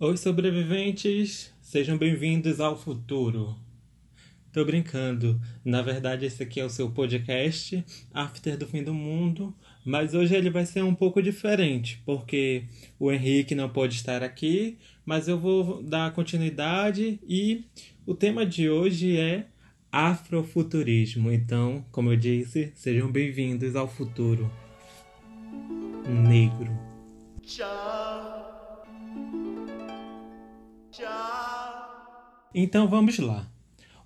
Oi, sobreviventes! Sejam bem-vindos ao futuro. Tô brincando. Na verdade, esse aqui é o seu podcast After do Fim do Mundo, mas hoje ele vai ser um pouco diferente, porque o Henrique não pode estar aqui, mas eu vou dar continuidade e o tema de hoje é afrofuturismo. Então, como eu disse, sejam bem-vindos ao futuro negro. Tchau. Então vamos lá.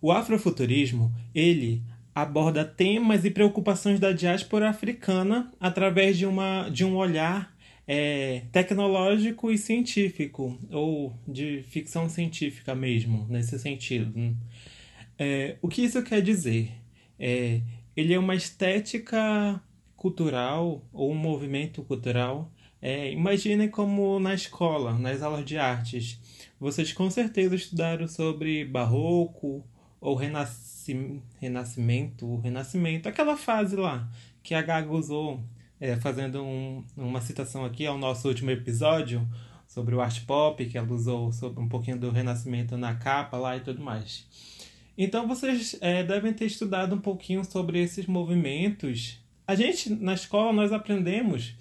O afrofuturismo, ele aborda temas e preocupações da diáspora africana através de, uma, de um olhar é, tecnológico e científico, ou de ficção científica mesmo, nesse sentido. É, o que isso quer dizer? É, ele é uma estética cultural ou um movimento cultural. É, imaginem como na escola, nas aulas de artes, vocês com certeza estudaram sobre barroco ou renasci... renascimento, renascimento, aquela fase lá que a Gaga usou, é, fazendo um, uma citação aqui ao nosso último episódio sobre o art pop, que ela usou sobre um pouquinho do renascimento na capa lá e tudo mais. Então vocês é, devem ter estudado um pouquinho sobre esses movimentos. A gente na escola nós aprendemos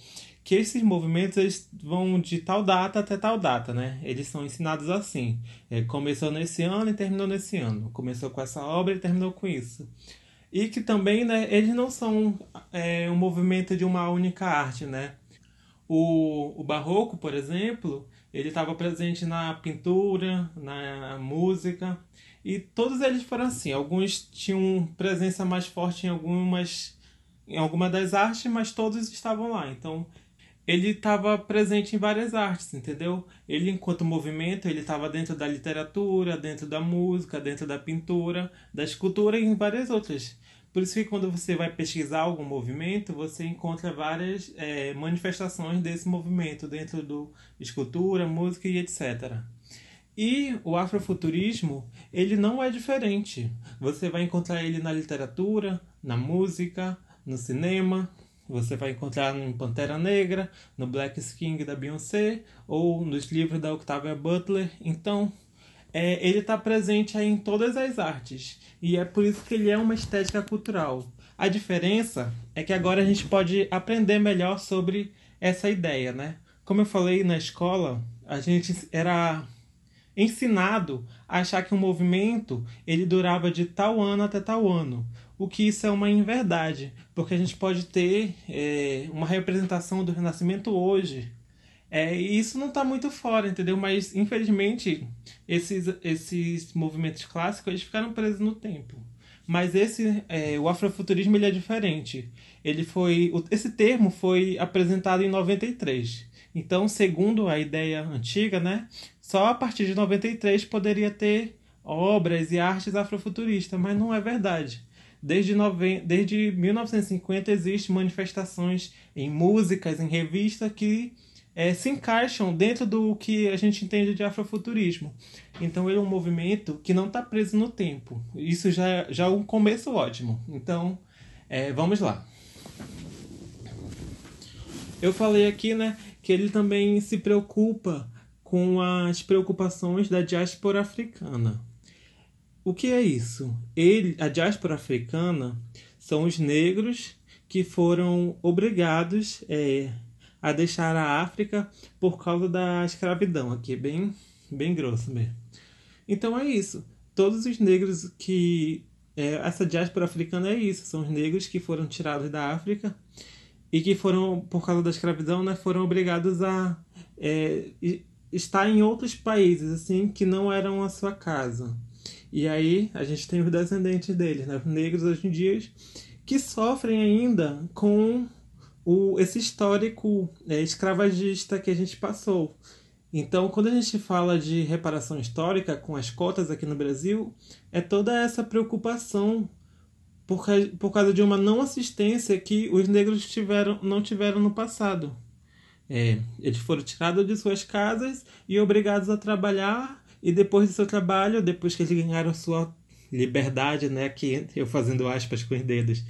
que esses movimentos eles vão de tal data até tal data, né? Eles são ensinados assim. É, começou nesse ano e terminou nesse ano. Começou com essa obra e terminou com isso. E que também, né, eles não são é, um movimento de uma única arte, né? O, o barroco, por exemplo, ele estava presente na pintura, na música, e todos eles foram assim. Alguns tinham presença mais forte em algumas em alguma das artes, mas todos estavam lá. Então, ele estava presente em várias artes, entendeu? Ele, enquanto movimento, ele estava dentro da literatura, dentro da música, dentro da pintura, da escultura e em várias outras. Por isso que quando você vai pesquisar algum movimento, você encontra várias é, manifestações desse movimento dentro do escultura, música e etc. E o afrofuturismo, ele não é diferente. Você vai encontrar ele na literatura, na música, no cinema, você vai encontrar em Pantera Negra, no Black King da Beyoncé ou nos livros da Octavia Butler. Então, é, ele está presente aí em todas as artes e é por isso que ele é uma estética cultural. A diferença é que agora a gente pode aprender melhor sobre essa ideia, né? Como eu falei na escola, a gente era ensinado a achar que um movimento ele durava de tal ano até tal ano o que isso é uma inverdade, porque a gente pode ter é, uma representação do Renascimento hoje. É, e isso não está muito fora, entendeu? Mas, infelizmente, esses, esses movimentos clássicos eles ficaram presos no tempo. Mas esse, é, o afrofuturismo ele é diferente. Ele foi, esse termo foi apresentado em 93. Então, segundo a ideia antiga, né, só a partir de 93 poderia ter obras e artes afrofuturistas, mas não é verdade. Desde, nove... Desde 1950 existem manifestações em músicas, em revistas que é, se encaixam dentro do que a gente entende de afrofuturismo. Então ele é um movimento que não está preso no tempo. Isso já, já é um começo ótimo. Então, é, vamos lá. Eu falei aqui né, que ele também se preocupa com as preocupações da diáspora africana. O que é isso? Ele, a diáspora africana são os negros que foram obrigados é, a deixar a África por causa da escravidão. Aqui é bem, bem grosso mesmo. Então é isso. Todos os negros que. É, essa diáspora africana é isso. São os negros que foram tirados da África e que foram, por causa da escravidão, né, foram obrigados a é, estar em outros países, assim, que não eram a sua casa. E aí a gente tem os descendentes deles, né? negros hoje em dia, que sofrem ainda com o, esse histórico é, escravagista que a gente passou. Então, quando a gente fala de reparação histórica com as cotas aqui no Brasil, é toda essa preocupação por, por causa de uma não assistência que os negros tiveram, não tiveram no passado. É, eles foram tirados de suas casas e obrigados a trabalhar e depois do seu trabalho, depois que eles ganharam sua liberdade, né? Que eu fazendo aspas com os dedos.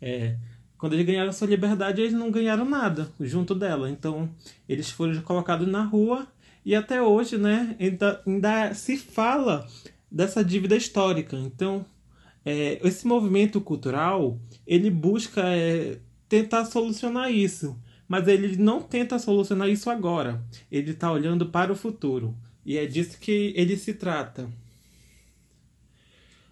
É, quando eles ganharam sua liberdade, eles não ganharam nada junto dela. Então, eles foram colocados na rua E até hoje, né, ainda, ainda se fala dessa dívida histórica. Então, é, esse movimento cultural, ele busca é, tentar solucionar isso. Mas ele não tenta solucionar isso agora. Ele está olhando para o futuro. E é disso que ele se trata.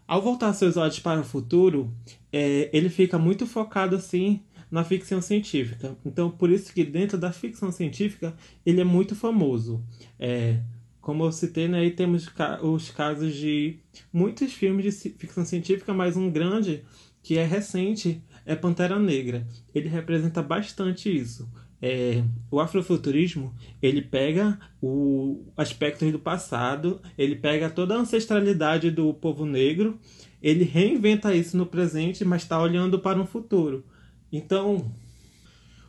Ao voltar seus olhos para o futuro, é, ele fica muito focado assim na ficção científica. Então, por isso que dentro da ficção científica ele é muito famoso. É, como eu citei, né, aí temos os casos de muitos filmes de ficção científica, mas um grande que é recente é Pantera Negra. Ele representa bastante isso. É, o afrofuturismo ele pega o aspecto do passado, ele pega toda a ancestralidade do povo negro, ele reinventa isso no presente, mas está olhando para um futuro. Então,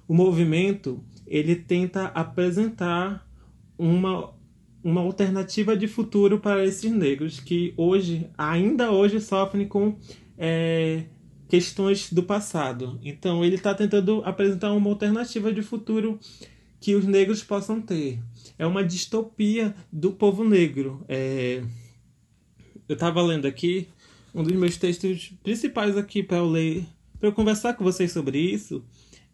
o movimento ele tenta apresentar uma, uma alternativa de futuro para esses negros que hoje, ainda hoje, sofrem com é, questões do passado. Então, ele está tentando apresentar uma alternativa de futuro que os negros possam ter. É uma distopia do povo negro. É... Eu estava lendo aqui um dos meus textos principais aqui para eu ler para eu conversar com vocês sobre isso,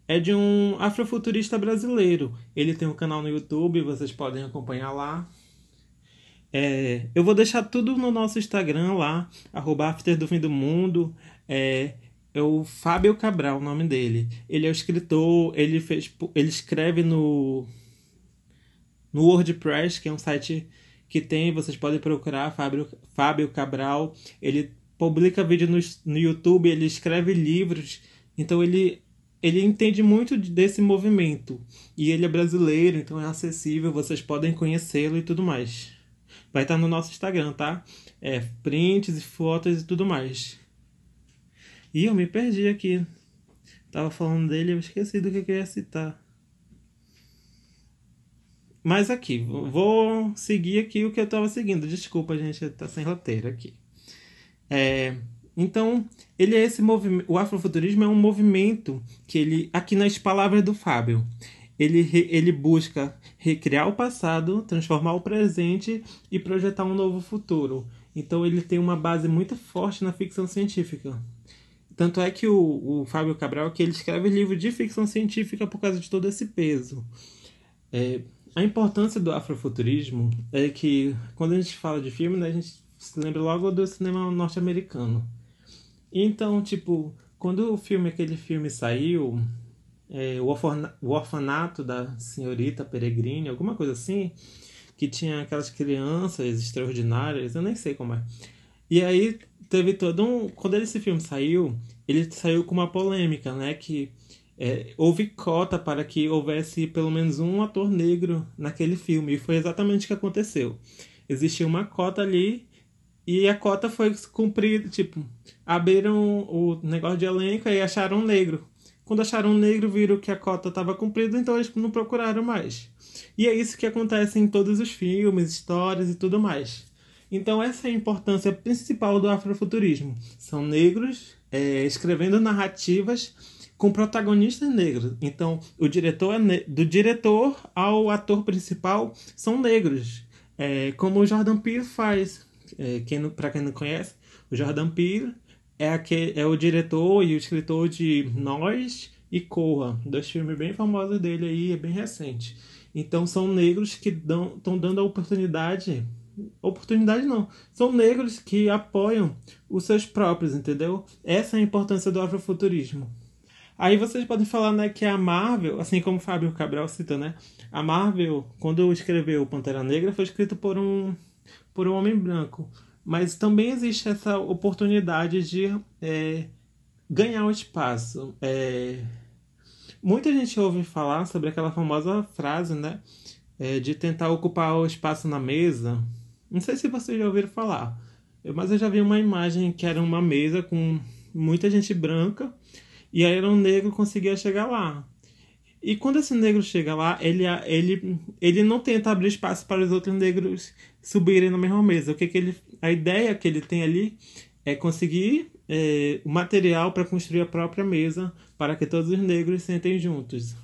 é de um afrofuturista brasileiro. Ele tem um canal no YouTube, vocês podem acompanhar lá. É, eu vou deixar tudo no nosso Instagram lá, arroba after do fim do mundo. É, é o Fábio Cabral, o nome dele. Ele é o escritor, ele fez, ele escreve no no WordPress, que é um site que tem, vocês podem procurar Fábio, Fábio Cabral. Ele publica vídeo no, no YouTube, ele escreve livros, então ele ele entende muito desse movimento e ele é brasileiro, então é acessível, vocês podem conhecê-lo e tudo mais. Vai estar no nosso Instagram, tá? É prints e fotos e tudo mais. E eu me perdi aqui. Tava falando dele, eu esqueci do que eu ia citar. Mas aqui, vou seguir aqui o que eu tava seguindo. Desculpa, gente, tá sem roteiro aqui. É, então, ele é esse movimento. O afrofuturismo é um movimento que ele, aqui nas palavras do Fábio, ele, ele busca recriar o passado, transformar o presente e projetar um novo futuro. Então, ele tem uma base muito forte na ficção científica. Tanto é que o, o Fábio Cabral que ele escreve livros de ficção científica por causa de todo esse peso. É, a importância do afrofuturismo é que quando a gente fala de filme, né, a gente se lembra logo do cinema norte-americano. Então, tipo, quando o filme, aquele filme saiu, é, o, o Orfanato da Senhorita Peregrine, alguma coisa assim, que tinha aquelas crianças extraordinárias, eu nem sei como é. E aí teve todo um. Quando esse filme saiu, ele saiu com uma polêmica, né? Que é, houve cota para que houvesse pelo menos um ator negro naquele filme. E foi exatamente o que aconteceu. Existia uma cota ali e a cota foi cumprida, tipo, abriram o negócio de elenco e acharam um negro. Quando acharam um negro, viram que a cota estava cumprida, então eles não procuraram mais. E é isso que acontece em todos os filmes, histórias e tudo mais. Então essa é a importância principal do afrofuturismo. São negros é, escrevendo narrativas com protagonistas negros. Então o diretor é do diretor ao ator principal são negros, é, como o Jordan Peele faz é, quem para quem não conhece, o Jordan Peele é, aquele, é o diretor e o escritor de Nós e Corra, dois filmes bem famosos dele aí, é bem recente. Então são negros que estão dando a oportunidade. Oportunidade não. São negros que apoiam os seus próprios, entendeu? Essa é a importância do afrofuturismo. Aí vocês podem falar, né, que a Marvel, assim como o Fábio Cabral cita, né? A Marvel, quando escreveu Pantera Negra, foi escrito por um por um homem branco. Mas também existe essa oportunidade de é, ganhar o espaço. É, muita gente ouve falar sobre aquela famosa frase, né? É, de tentar ocupar o espaço na mesa. Não sei se vocês já ouviram falar, mas eu já vi uma imagem que era uma mesa com muita gente branca e aí era um negro conseguia chegar lá. E quando esse negro chega lá, ele, ele, ele não tenta abrir espaço para os outros negros subirem na mesma mesa. O que, que ele, a ideia que ele tem ali é conseguir é, o material para construir a própria mesa para que todos os negros sentem juntos.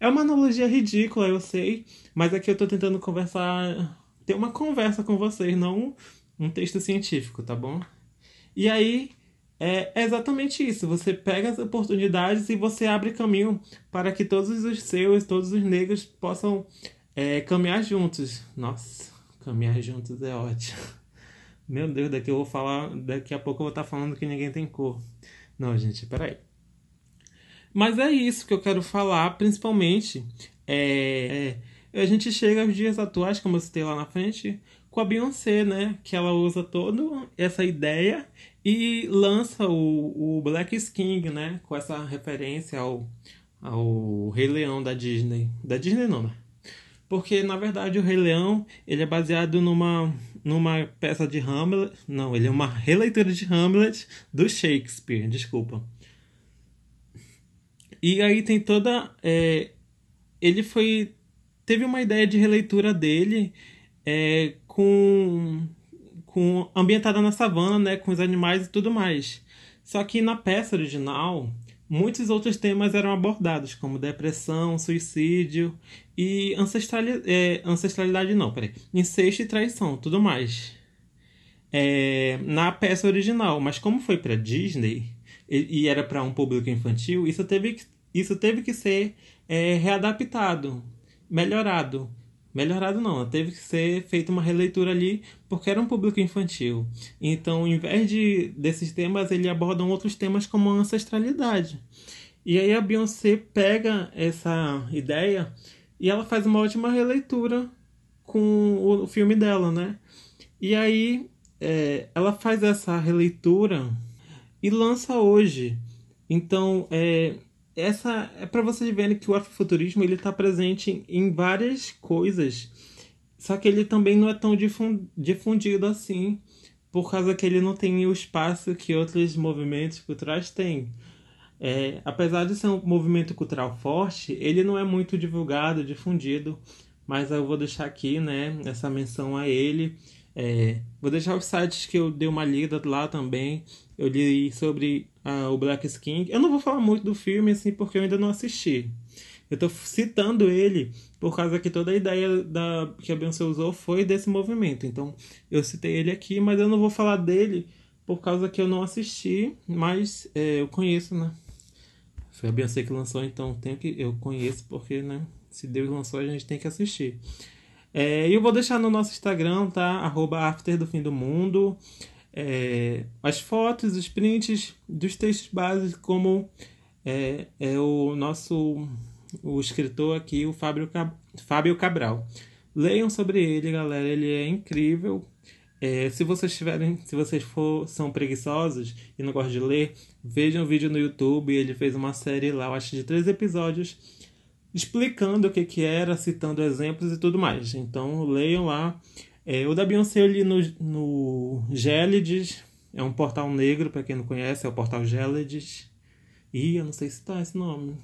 É uma analogia ridícula, eu sei, mas aqui eu tô tentando conversar, ter uma conversa com vocês, não um texto científico, tá bom? E aí é, é exatamente isso. Você pega as oportunidades e você abre caminho para que todos os seus, todos os negros possam é, caminhar juntos. Nossa, caminhar juntos é ótimo. Meu Deus, daqui eu vou falar, daqui a pouco eu vou estar falando que ninguém tem cor. Não, gente, peraí. Mas é isso que eu quero falar, principalmente. É, é, a gente chega aos dias atuais, como eu citei lá na frente, com a Beyoncé, né? Que ela usa toda essa ideia e lança o, o Black King, né? Com essa referência ao, ao Rei Leão da Disney. Da Disney não, né? Porque, na verdade, o Rei Leão ele é baseado numa, numa peça de Hamlet. Não, ele é uma releitura de Hamlet do Shakespeare, desculpa. E aí tem toda. É, ele foi. Teve uma ideia de releitura dele é, com, com ambientada na savana, né, com os animais e tudo mais. Só que na peça original, muitos outros temas eram abordados, como depressão, suicídio e ancestralidade, é, ancestralidade não, peraí, incesto e traição, tudo mais. É, na peça original, mas como foi para Disney e, e era para um público infantil, isso teve que, isso teve que ser é, readaptado, melhorado Melhorado não, teve que ser feita uma releitura ali porque era um público infantil. Então, em vez de desses temas, ele abordam outros temas como a ancestralidade. E aí a Beyoncé pega essa ideia e ela faz uma ótima releitura com o filme dela, né? E aí é, ela faz essa releitura e lança hoje. Então, é, essa é para vocês verem que o afrofuturismo ele está presente em várias coisas, só que ele também não é tão difundido assim, por causa que ele não tem o espaço que outros movimentos culturais têm. É, apesar de ser um movimento cultural forte, ele não é muito divulgado, difundido, mas eu vou deixar aqui, né, essa menção a ele. É, vou deixar os sites que eu dei uma lida lá também. Eu li sobre ah, o Black Skin. Eu não vou falar muito do filme, assim, porque eu ainda não assisti. Eu estou citando ele por causa que toda a ideia da, que a Beyoncé usou foi desse movimento. Então, eu citei ele aqui, mas eu não vou falar dele por causa que eu não assisti, mas é, eu conheço, né? Foi a Beyoncé que lançou, então tenho que, eu conheço porque, né? Se Deus lançou, a gente tem que assistir. É, eu vou deixar no nosso Instagram, tá? Arroba After do Fim do Mundo é, as fotos, os prints dos textos básicos, como é, é o nosso o escritor aqui, o Fábio, Fábio Cabral. Leiam sobre ele, galera, ele é incrível. É, se vocês tiverem, se vocês for, são preguiçosos e não gostam de ler, vejam o vídeo no YouTube. Ele fez uma série lá, eu acho de três episódios, explicando o que, que era, citando exemplos e tudo mais. Então leiam lá. É, o da Beyoncé ali no, no Gélides, é um portal negro, para quem não conhece, é o portal Gélides. Ih, eu não sei se tá esse nome.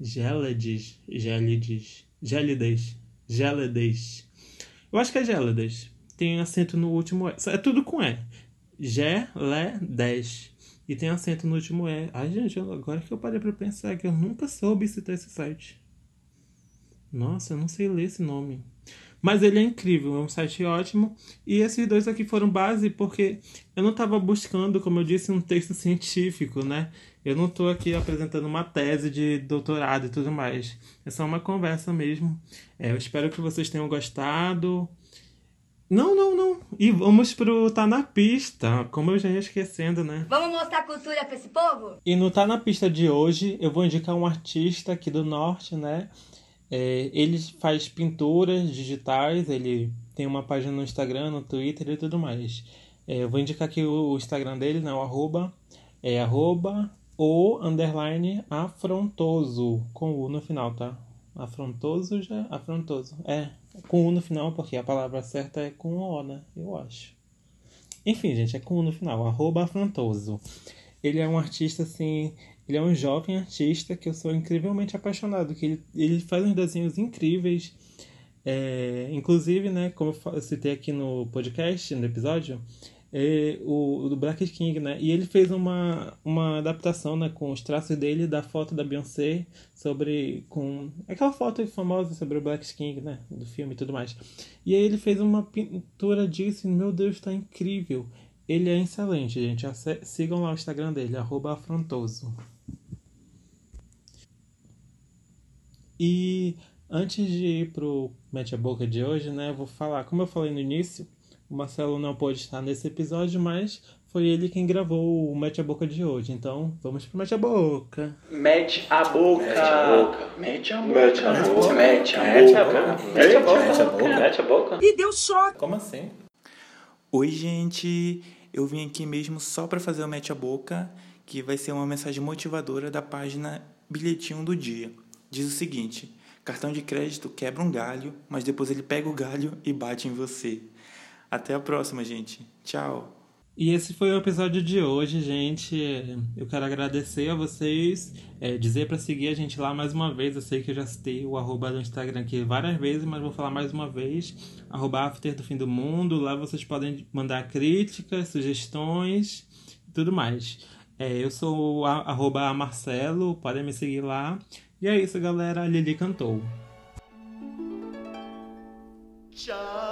Gélides, Gélides, Gélides, Gélides. Eu acho que é Gélides. Tem acento no último E. É tudo com E. Gélides. E tem acento no último E. Ai, gente, agora que eu parei pra pensar que eu nunca soube citar esse site. Nossa, eu não sei ler esse nome. Mas ele é incrível, é um site ótimo. E esses dois aqui foram base porque eu não estava buscando, como eu disse, um texto científico, né? Eu não estou aqui apresentando uma tese de doutorado e tudo mais. É só uma conversa mesmo. É, eu espero que vocês tenham gostado. Não, não, não. E vamos pro Tá na Pista, como eu já ia esquecendo, né? Vamos mostrar cultura pra esse povo? E no Tá na Pista de hoje, eu vou indicar um artista aqui do norte, né? É, ele faz pinturas digitais, ele tem uma página no Instagram, no Twitter e tudo mais. É, eu vou indicar aqui o, Instagram dele, né, o arroba, é arroba o underline afrontoso, com U no final, tá? Afrontoso já? Afrontoso. É, com U no final, porque a palavra certa é com O, né? Eu acho. Enfim, gente, é com U no final, arroba afrontoso. Ele é um artista, assim, ele é um jovem artista que eu sou incrivelmente apaixonado, que ele, ele faz uns desenhos incríveis. É, inclusive, né, como eu citei aqui no podcast, no episódio, é, o, do Black King, né? E ele fez uma, uma adaptação, né, com os traços dele da foto da Beyoncé sobre com aquela foto famosa sobre o Black King, né, do filme e tudo mais. E aí ele fez uma pintura disso, e, meu Deus, está incrível. Ele é excelente, gente. Sigam lá o Instagram dele, afrontoso. E antes de ir pro Mete a Boca de hoje, né, eu vou falar, como eu falei no início, o Marcelo não pôde estar nesse episódio, mas foi ele quem gravou o Mete a Boca de hoje. Então, vamos pro Mete a Boca. Mete a boca. Mete a boca. Mete a boca. Mete a boca. Mete a boca. Mete a boca. Mete a boca. E deu choque. Como assim? Oi, gente. Eu vim aqui mesmo só para fazer o Mete a Boca, que vai ser uma mensagem motivadora da página Bilhetinho do Dia. Diz o seguinte: cartão de crédito quebra um galho, mas depois ele pega o galho e bate em você. Até a próxima, gente. Tchau. E esse foi o episódio de hoje, gente. Eu quero agradecer a vocês, é, dizer para seguir a gente lá mais uma vez. Eu sei que eu já citei o arroba do Instagram aqui várias vezes, mas vou falar mais uma vez. Arroba After do Fim do Mundo. Lá vocês podem mandar críticas, sugestões e tudo mais. É, eu sou a, arroba Marcelo, podem me seguir lá. E é isso, galera. A Lili cantou. Tchau.